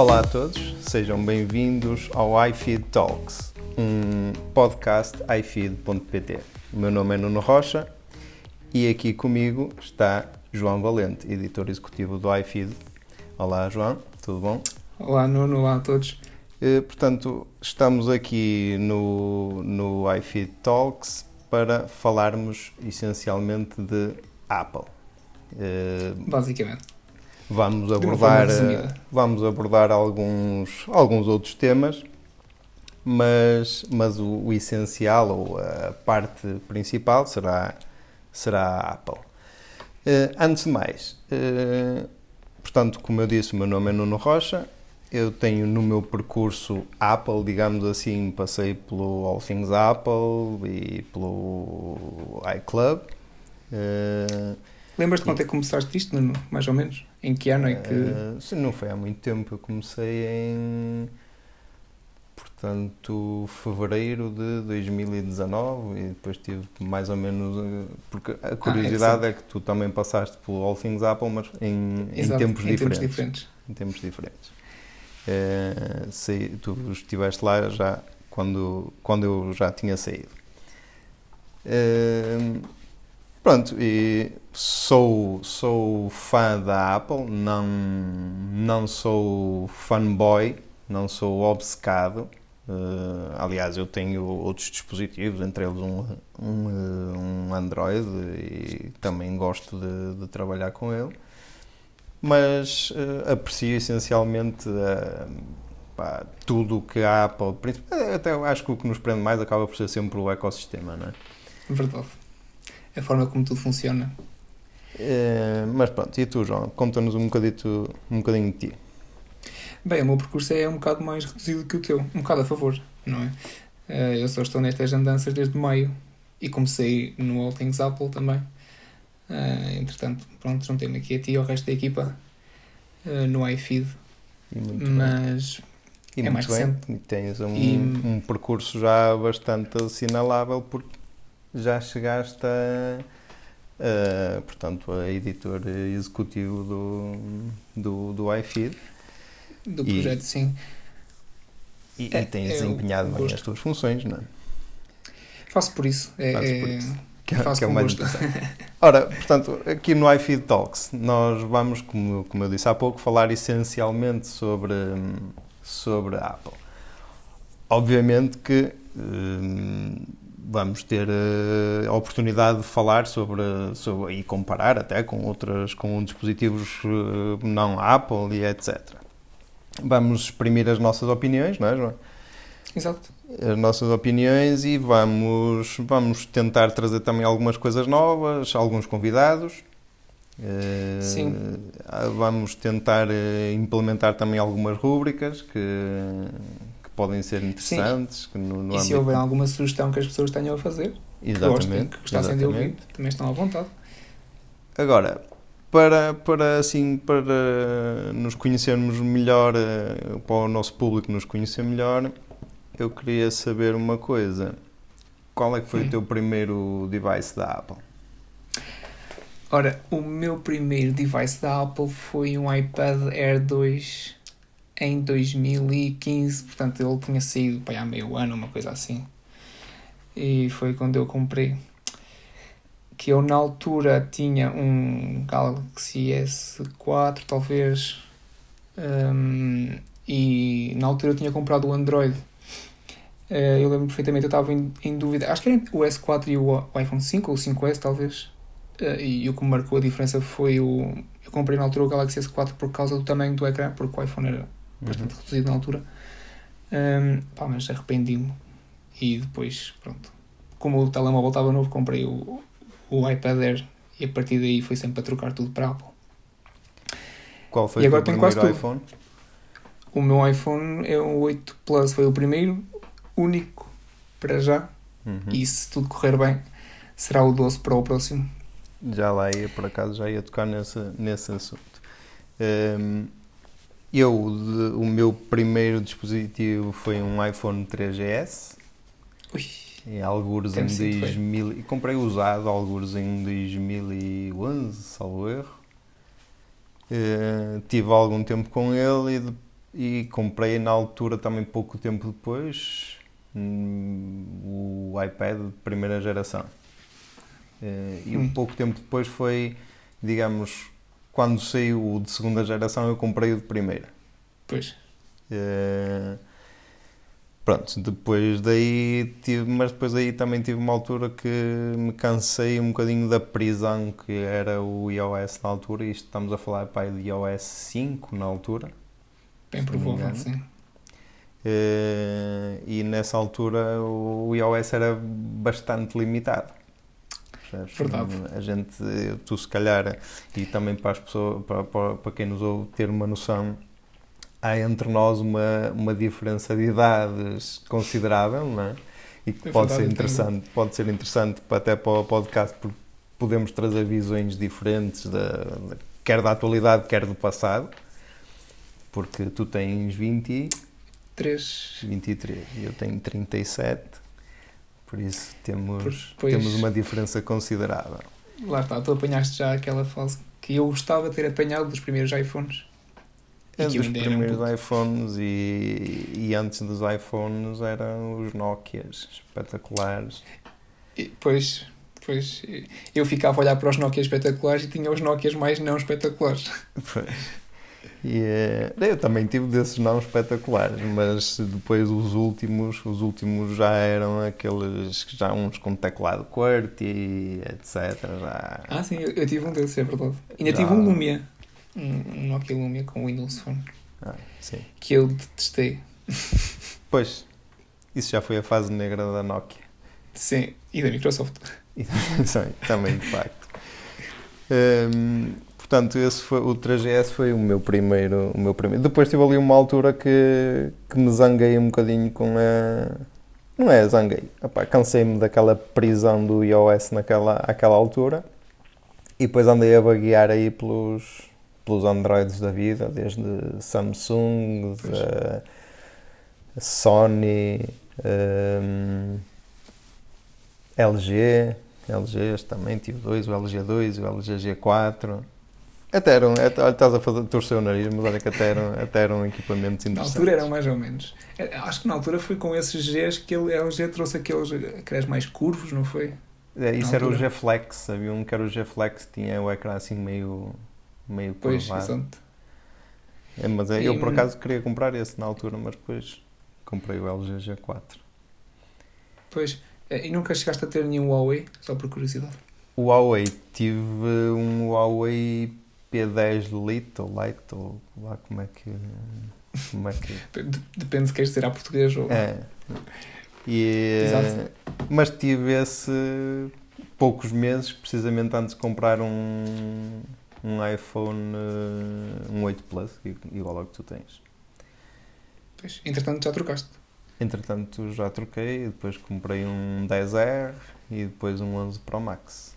Olá a todos, sejam bem-vindos ao iFeed Talks, um podcast iFeed.pt. O meu nome é Nuno Rocha e aqui comigo está João Valente, editor executivo do iFeed. Olá, João, tudo bom? Olá, Nuno, olá a todos. Eh, portanto, estamos aqui no, no iFeed Talks para falarmos essencialmente de Apple. Eh, Basicamente. Vamos abordar, eh, vamos abordar alguns, alguns outros temas, mas, mas o, o, essencial ou a parte principal será, será a Apple. Uh, antes de mais, uh, portanto, como eu disse, o meu nome é Nuno Rocha. Eu tenho no meu percurso Apple, digamos assim, passei pelo All Things Apple e pelo iClub. Uh, Lembras-te quando é que começaste isto, Nuno? Mais ou menos? Em que ano é que. Uh, sim, não foi há muito tempo. Eu comecei em. Portanto, fevereiro de 2019 e depois tive mais ou menos. Eh, porque a curiosidade ah, é, é, que tu também passaste pelo All Things Apple, mas em, Exato, em tempos em diferentes. Tempos diferentes. Em tempos diferentes. Uh, sei, tu estiveste lá já quando, quando eu já tinha saído. Uh, Pronto, e sou, sou fã da Apple, não, não sou fanboy, não sou obcecado. Uh, aliás, eu tenho outros dispositivos, entre eles um, um, um Android, e também gosto de, de trabalhar com ele. Mas uh, aprecio essencialmente uh, pá, tudo o que a Apple. Até acho que o que nos prende mais acaba por ser sempre o ecossistema, não é? Verdade a forma como tudo funciona. É, mas pronto, e tu, João? Conta-nos um, bocadito, um bocadinho de ti. Bem, o meu percurso é um bocado mais reduzido que o teu, um bocado a favor, não é? Eh, eu só estou nestas andanças desde maio e comecei no All Things Apple também. Uh, entretanto, pronto, juntei-me aqui a ti e ao resto da equipa no iFeed. Mas e é mais bem. recente. E tens um, e... um percurso já bastante assinalável porque já chegaste a, a portanto, a editor executivo do, do, do iFeed. Do projeto, e, sim. E, é, e tens é desempenhado bem as tuas funções, não é? Faço por isso. É, por é, isso. Que, é, que é o mais Ora, portanto, aqui no iFeed Talks, nós vamos, como, como eu disse há pouco, falar essencialmente sobre, sobre a Apple. Obviamente que hum, vamos ter uh, a oportunidade de falar sobre, sobre e comparar até com outras com dispositivos uh, não Apple e etc. Vamos exprimir as nossas opiniões, não é, João? Exato. As nossas opiniões e vamos vamos tentar trazer também algumas coisas novas, alguns convidados. Uh, Sim. Vamos tentar implementar também algumas rúbricas que podem ser interessantes. Que no, no e se houver alguma sugestão que as pessoas tenham a fazer, exatamente, que gostassem de ouvir, também estão à vontade. Agora, para, para, assim, para nos conhecermos melhor, eh, para o nosso público nos conhecer melhor, eu queria saber uma coisa. Qual é que foi hum. o teu primeiro device da Apple? Ora, o meu primeiro device da Apple foi um iPad Air 2 em 2015, portanto ele tinha saído para há meio ano, uma coisa assim. E foi quando eu comprei. Que eu na altura tinha um Galaxy S4, talvez. Um, e na altura eu tinha comprado o Android. Uh, eu lembro perfeitamente, eu estava em, em, dúvida. Acho que era o S4 e o, iPhone 5 ou o 5S, talvez. Uh, e o que marcou a diferença foi o. Eu comprei na altura o Galaxy S4 por causa do tamanho do ecrã, porque o iPhone era bastante uhum. reduzido na altura. Um, pá, mas arrependi-me. E depois, pronto. Como o telemóvel estava novo, comprei o, o iPad Air e a partir daí foi sempre a trocar tudo para Apple. Qual foi e agora o teu primeiro iPhone? O meu iPhone é o 8 Plus, foi o primeiro, único para já. Uhum. E se tudo correr bem, será o 12 para o próximo. Já lá ia, por acaso, já ia tocar nesse, nesse assunto. Um, eu, o meu primeiro dispositivo foi um iPhone 3GS. Ui, em algures em 2000. E comprei usado algures em 2011, salvo erro. Uh, tive algum tempo com ele e e comprei na altura também pouco tempo depois hum, o iPad de primeira geração. Eh, E um Hum. pouco tempo depois foi, digamos, quando saiu o de segunda geração eu comprei o de primeira. Pois. Eh, Pronto, depois daí tive, mas depois daí também tive uma altura que me cansei um bocadinho da prisão que era o iOS na altura, e isto estamos a falar pai, de iOS 5 na altura. Bem provável, sim. Eh, e nessa altura o iOS era bastante limitado. Percebes? Verdade. A gente, tu se calhar, e também para as pessoas, para, para, para quem nos ouve ter uma noção, há entre nós uma, uma diferença de idades considerável, não é? E que É pode verdade, ser interessante, pode ser interessante até para o podcast porque podemos trazer visões diferentes da, da- quer da atualidade, quer do passado. Porque tu tens 20 e 3. 23 e eu tenho 37, por isso temos, Pois. temos uma diferença considerável. Lá está, tu apanhaste já aquela fase que eu gostava de ter apanhado dos primeiros iPhones. E É dos um primeiros puto. iPhones e, e antes dos iPhones eram os Nokias espetaculares. E, pois, pois, eu ficava a olhar para os Nokia espetaculares e tinha os Nokias mais não espetaculares. Pois. E, eh, eu também tive desses não espetaculares, mas depois os últimos, os últimos já eram aqueles, já uns com teclado QWERTY, etc. Já, Ah, sim, eu, eu tive um desses, é verdade. Ainda Já. tive um Lumia. Um, um Nokia Lumia com Windows Phone. ah. Que eu detestei. Pois, isso já foi a fase negra da Nokia. Sim, e da Microsoft. E Sim, também, de facto. Hum, portanto, esse foi, o 3GS foi o meu primeiro. O meu primeiro. Depois tive ali uma altura que, que me zanguei um bocadinho com a. Não é zanguei. Cansei-me daquela prisão do iOS naquela àquela altura. E depois andei a vaguear aí pelos, pelos Androids da vida, desde Samsung, Pois. da Sony, hum, LG, LGs também, tive dois, o LG2 e o LG G4. Até eram, até, olha, estás a fazer, torcer o nariz, mas olha que até eram, até eram equipamentos Na interessantes. altura eram mais ou menos. É, Acho que na altura foi com esses Gs que ele, a LG trouxe aqueles, aqueles mais curvos, não foi? É, isso na era o altura. G-Flex, havia um que era o G-Flex, tinha o ecrã assim meio, meio Pois, curvado. exato. É, mas é, eu por acaso queria comprar esse na altura, mas depois comprei o LG G4. Pois, é, e nunca chegaste a ter nenhum Huawei, só por curiosidade. O Huawei, tive um Huawei P10 Lite ou Lite, ou lá como é que. Como é que. Dep- Depende se queres dizer a português ou. É. E, Exato. mas tive esse poucos meses, precisamente antes de comprar um, um iPhone eh, um 8 Plus, igual ao que tu tens. Pois, entretanto já trocaste. Entretanto já troquei, depois comprei um 10R e depois um 11 Pro Max.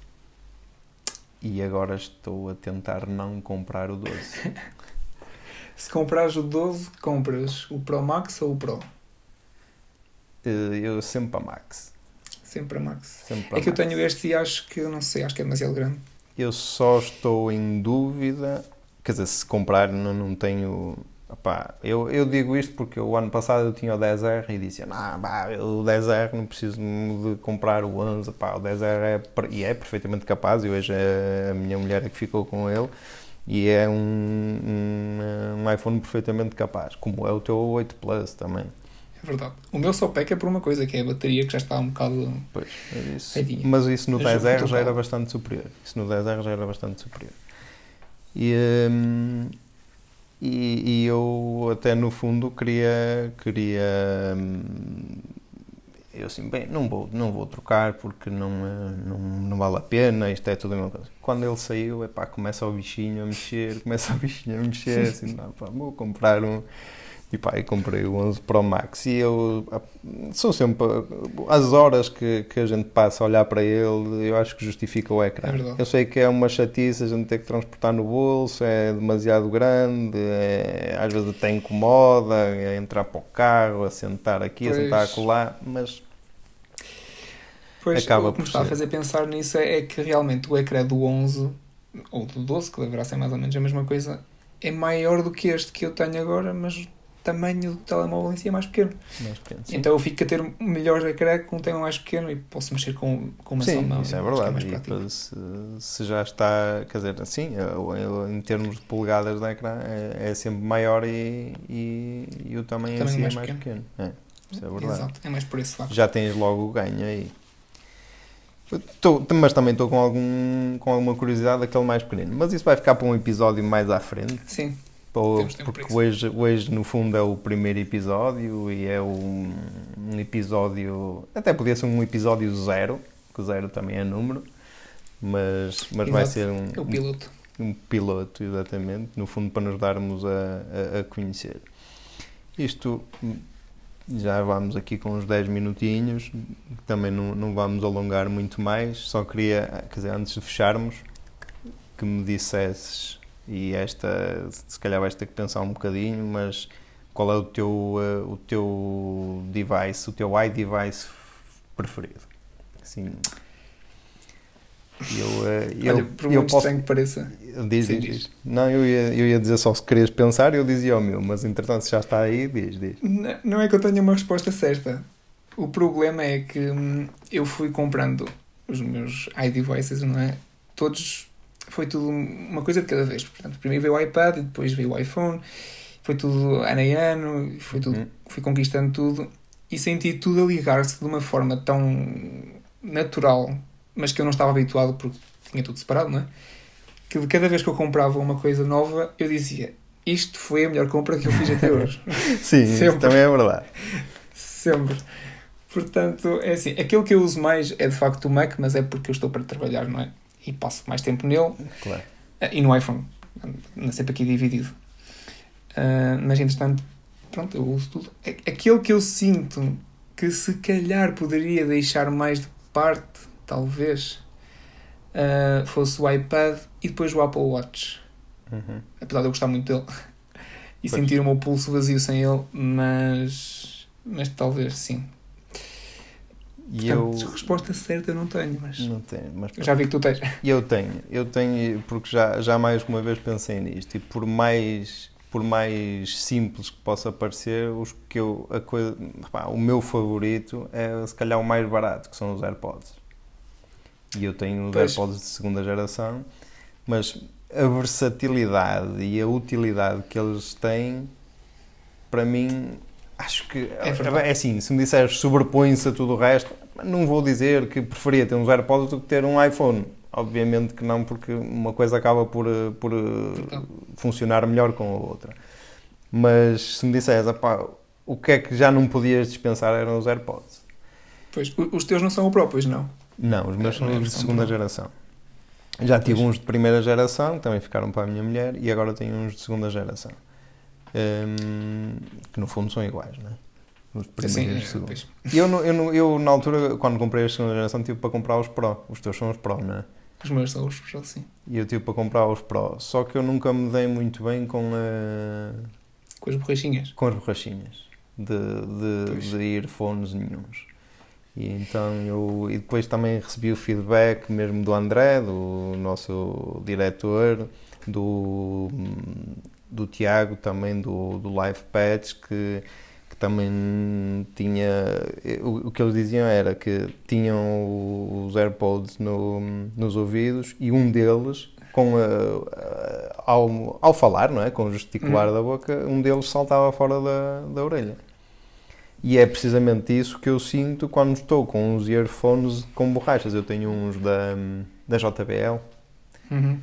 E agora estou a tentar não comprar o 12. Se comprares o 12, compras o Pro Max ou o Pro? Eh, Eu sempre a Max. Sempre a Max. Sempre a É que eu tenho este e acho que, não sei, acho que é demasiado grande. Eu só estou em dúvida, quer dizer, se comprar não, não tenho. Opá, eu, eu digo isto porque o ano passado eu tinha o 10R e disse: Não, pá, o 10R não preciso de comprar o 11. Pá, o 10R é, e é perfeitamente capaz. E hoje é a minha mulher é que ficou com ele. E é um, um, um iPhone perfeitamente capaz, como é o teu 8 Plus também. É verdade. O meu só peca por uma coisa, que é a bateria que já está um bocado. Pois, é isso. Feitinho. Mas isso no Mas 10R já era bastante superior. Isso no 10R já era bastante superior. E, hum, e, e eu até no fundo queria, queria hum, eu assim, bem, não vou, não vou trocar porque não, eh, não, não vale a pena, isto é tudo a mesma coisa. Quando ele saiu, epá, começa o bichinho a mexer, começa o bichinho a mexer, assim, não, pá, vou comprar um, e pá, e comprei o 11 Pro Max e eu ah, são sempre as horas que, que a gente passa a olhar para ele, eu acho que justifica o ecrã. É eu sei que é uma chatice a gente ter que transportar no bolso, é demasiado grande, é, às vezes até incomoda, é entrar para o carro, a sentar aqui, a Pois. sentar acolá, mas Pois, Acaba o que me está a ser. fazer pensar nisso é, é que realmente o ecrã do 11 ou do 12, que deverá ser mais ou menos a mesma coisa, é maior do que este que eu tenho agora, mas tamanho do telemóvel em si é mais pequeno. Mais pequeno. Então eu fico a ter um melhor ecrã com um telemóvel mais pequeno e posso mexer com, com uma só Sim, mão. isso é verdade. depois, se, se já está, quer dizer, assim, em termos de polegadas de ecrã, é, é sempre maior e, e, e o tamanho em Tamanho si mais é mais pequeno. pequeno. É, isso é verdade. Exato, é mais por esse lado. Já tens logo o ganho aí. Tô- mas também estou com, algum, com alguma curiosidade daquele mais pequenino. Mas isso vai ficar para um episódio mais à frente. Sim, porque hoje, hoje, no fundo, é o primeiro episódio e é um, um episódio. Até podia ser um episódio zero, que o zero também é número, mas, mas vai ser um, é o piloto. um piloto, exatamente, no fundo, para nos darmos a, a, a conhecer. Isto já vamos aqui com uns 10 minutinhos, também não, não vamos alongar muito mais, só queria, quer dizer, antes de fecharmos, que me dissesses, e esta, se calhar vais ter que pensar um bocadinho, mas qual é o teu, eh, o teu device, o teu iDevice preferido? Assim, eu, eh, eu, Olha, por eu muito posso, estranho que pareça, Diz, Sim, diz, diz. Não, eu ia, eu ia dizer só se querias pensar, eu dizia o meu, mas entretanto se já está aí, diz, diz. N- Não é que eu tenha uma resposta certa. O problema é que hum, eu fui comprando os meus iDevices, não é? Todos. Foi tudo uma coisa de cada vez. Portanto, primeiro veio o iPad, e depois veio o iPhone. Foi tudo ano em ano, foi tudo, Uhum. fui conquistando tudo. E senti tudo a ligar-se de uma forma tão natural, mas que eu não estava habituado porque tinha tudo separado, não é? Que de cada vez que eu comprava uma coisa nova, eu dizia: Isto foi a melhor compra que eu fiz até hoje. Sim, Sempre. também é verdade. Sempre. Portanto, é assim, aquilo que eu uso mais é de facto o Mac, mas é porque eu estou para trabalhar, não é? E passo mais tempo nele. Claro. Ah, E no iPhone. Anda sempre aqui dividido. Ah, mas entretanto, pronto, eu uso tudo. Aquele que eu sinto que se calhar poderia deixar mais de parte, talvez, ah, fosse o iPad e depois o Apple Watch. Uhum. Apesar de eu gostar muito dele. E Pois. sentir o meu pulso vazio sem ele, mas. Mas talvez sim. E eu Portanto, resposta certa eu não tenho, mas. não tenho, mas Eu já vi que tu tens. Eu tenho, eu tenho, porque já, já mais uma vez pensei nisto, e por mais, por mais simples que possa parecer, os que eu, a coisa, pá, o meu favorito é se calhar o mais barato, que são os AirPods. E eu tenho os Pois. AirPods de segunda geração, mas a versatilidade e a utilidade que eles têm, para mim, acho que É verdade. é assim, se me disseres sobrepõe-se a tudo o resto, não vou dizer que preferia ter uns AirPods do que ter um iPhone. Obviamente que não, porque uma coisa acaba por, eh, por Verdade. funcionar melhor com a outra. Mas se me disseres, "Epá, o que é que já não podias dispensar eram os AirPods. Pois, os teus não são o próprios, não. Não, os meus É, são os de segunda geração. Já tive Pois. uns de primeira geração, que também ficaram para a minha mulher, e agora tenho uns de segunda geração. Hum, que no fundo são iguais, não é? Os de primeira Sim, e é, eu, eu, não- eu, na altura, quando comprei a segunda geração, tive para comprar os Pro. Os teus são os Pro, não é? Os meus são os assim. E eu tive para comprar os Pro. Só que eu nunca me dei muito bem com, a, Com as borrachinhas. com as borrachinhas de, de, de earphones nenhuns. E então eu e depois também recebi o feedback mesmo do André, do nosso diretor, do, do Tiago também do, do Live Patch, que também tinha o, o que eles diziam era que tinham os AirPods no, nos ouvidos e um deles com a, a- ao, ao falar, não é? com o gesticular da boca, um deles saltava fora da, da orelha. E é precisamente isso que eu sinto quando estou com os earphones com borrachas. Eu tenho uns da, da JBL, Uhum.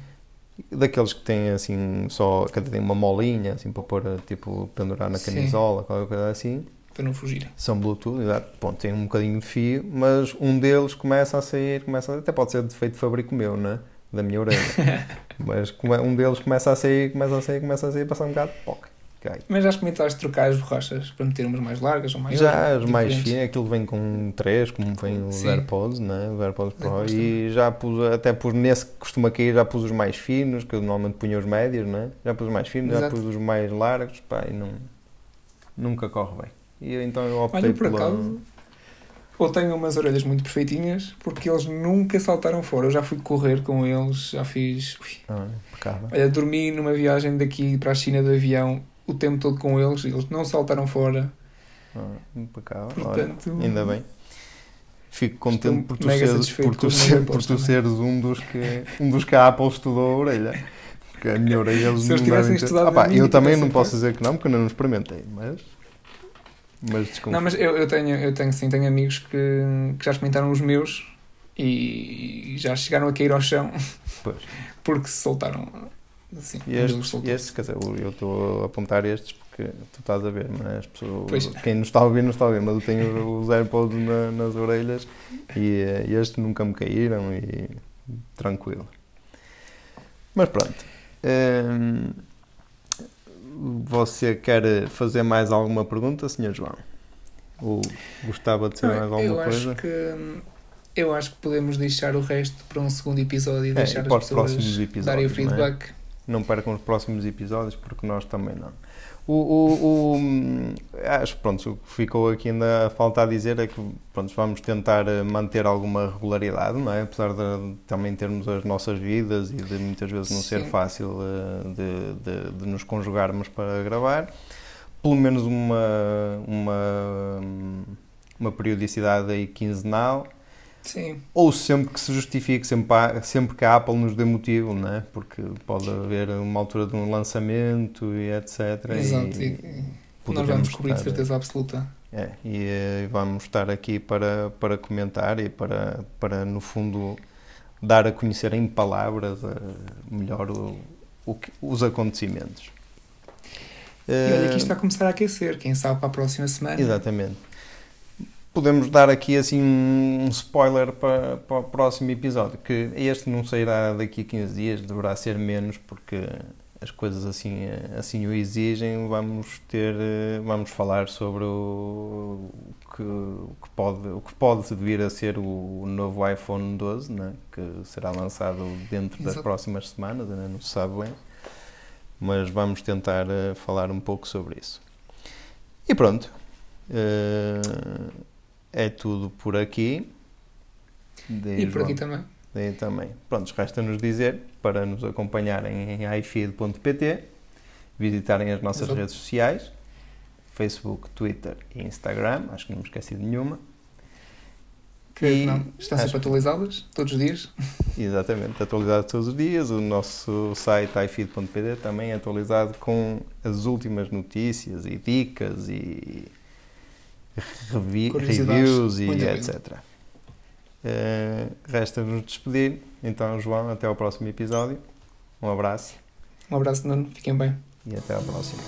Daqueles que têm assim só, que tem uma molinha assim para pôr, tipo, pendurar na Sim. camisola, qualquer coisa assim. Para não fugirem. São Bluetooth, exato. Bom, tem um bocadinho de fio, mas um deles começa a sair, começa a- até pode ser defeito de fabrico meu, né? Da minha orelha. mas um deles começa a sair, começa a sair, começa a sair, passa um bocado, poc, cai. Mas já experimentaste trocar as borrachas para meter umas mais largas ou maiores? Já as mais finas, aquilo vem com três, como vem os Sim. AirPods, né? Os AirPods Pro. AirPods E já pus, até pus nesse que costuma cair, já pus os mais finos, que eu normalmente punha os médios, né? Já pus os mais finos, já Exato. pus os mais largos, pá, e não, nunca corre bem. E eu- então eu optei Olha, por pela- acaso, ou tenho umas orelhas muito perfeitinhas, porque eles nunca saltaram fora. Eu já fui correr com eles, já fiz. ui. Ah. Olha, dormi numa viagem daqui para a China de avião. O tempo todo com eles, eles não saltaram fora. Ah, impecável. Portanto, Olha, ainda bem. Fico contente por tu, seres, por tu, ser- por tu seres um dos, que, um dos que a Apple estudou a orelha. Porque a minha orelha eles Se eles tivessem estudado Ah pá, Eu também não posso dizer que não, porque eu não experimentei, mas. Mas desconfio. Não, mas eu, eu tenho, eu tenho sim, tenho amigos que, que já experimentaram os meus e já chegaram a cair ao chão Pois. porque se soltaram assim. E estes, estes, quer dizer, eu estou a apontar estes porque tu estás a ver, mas pessoas, Pois. quem nos está a ouvir não está a ver, mas eu tenho os AirPods na- nas orelhas e eh, estes nunca me caíram e tranquilo. Mas pronto. Hum, você quer fazer mais alguma pergunta, Sr. João? Ou gostava de saber mais Não, alguma eu coisa? acho que eu acho que podemos deixar o resto para um segundo episódio e É, deixar e as pessoas darem o não é? Não percam os próximos episódios, porque nós também não. O, o, o- acho que pronto, o que ficou aqui ainda a faltar dizer é que pronto, vamos tentar eh, manter alguma regularidade, não é? Apesar de também termos as nossas vidas e de muitas vezes não ser Sim. fácil eh, de, de, de nos conjugarmos para gravar, pelo menos uma, uma, uma periodicidade aí quinzenal, Sim, ou sempre que se justifique, sempre, há- sempre que a Apple nos dê motivo, não é? Porque pode haver uma altura de um lançamento e etc. exato. E E, e nós vamos cobrir de certeza absoluta. É, e eh, vamos estar aqui para, para comentar e para, para, no fundo, dar a conhecer em palavras eh, melhor o, o que- os acontecimentos. E olha que Eh, isto vai começar a aquecer, quem sabe para a próxima semana. Exatamente. Podemos dar aqui assim um spoiler para, para o próximo episódio, que este não sairá daqui a 15 dias, deverá ser menos, porque as coisas assim, assim o exigem. Vamos ter, eh, vamos falar sobre o, que, o, que pode, o que pode vir a ser o novo iPhone 12, né? que será lançado dentro das Exato. próximas semanas, ainda não se sabe bem, mas vamos tentar eh, falar um pouco sobre isso. E pronto. Eh, é tudo por aqui. E por aqui também. Daí também. Prontos, resta-nos dizer para nos acompanharem em ifeed.pt, visitarem as nossas Exato. redes sociais, Facebook, Twitter e Instagram, acho que não me esqueci de nenhuma. Creio E que não. Estão sempre atualizadas, todos os dias. Exatamente, atualizado todos os dias. O nosso site ifeed.pt também é atualizado com as últimas notícias e dicas e revi- reviews e Muito etc. Eh, Resta-nos despedir. Então, João, até ao próximo episódio. Um abraço Um abraço, Nuno. Fiquem bem. e até à próxima.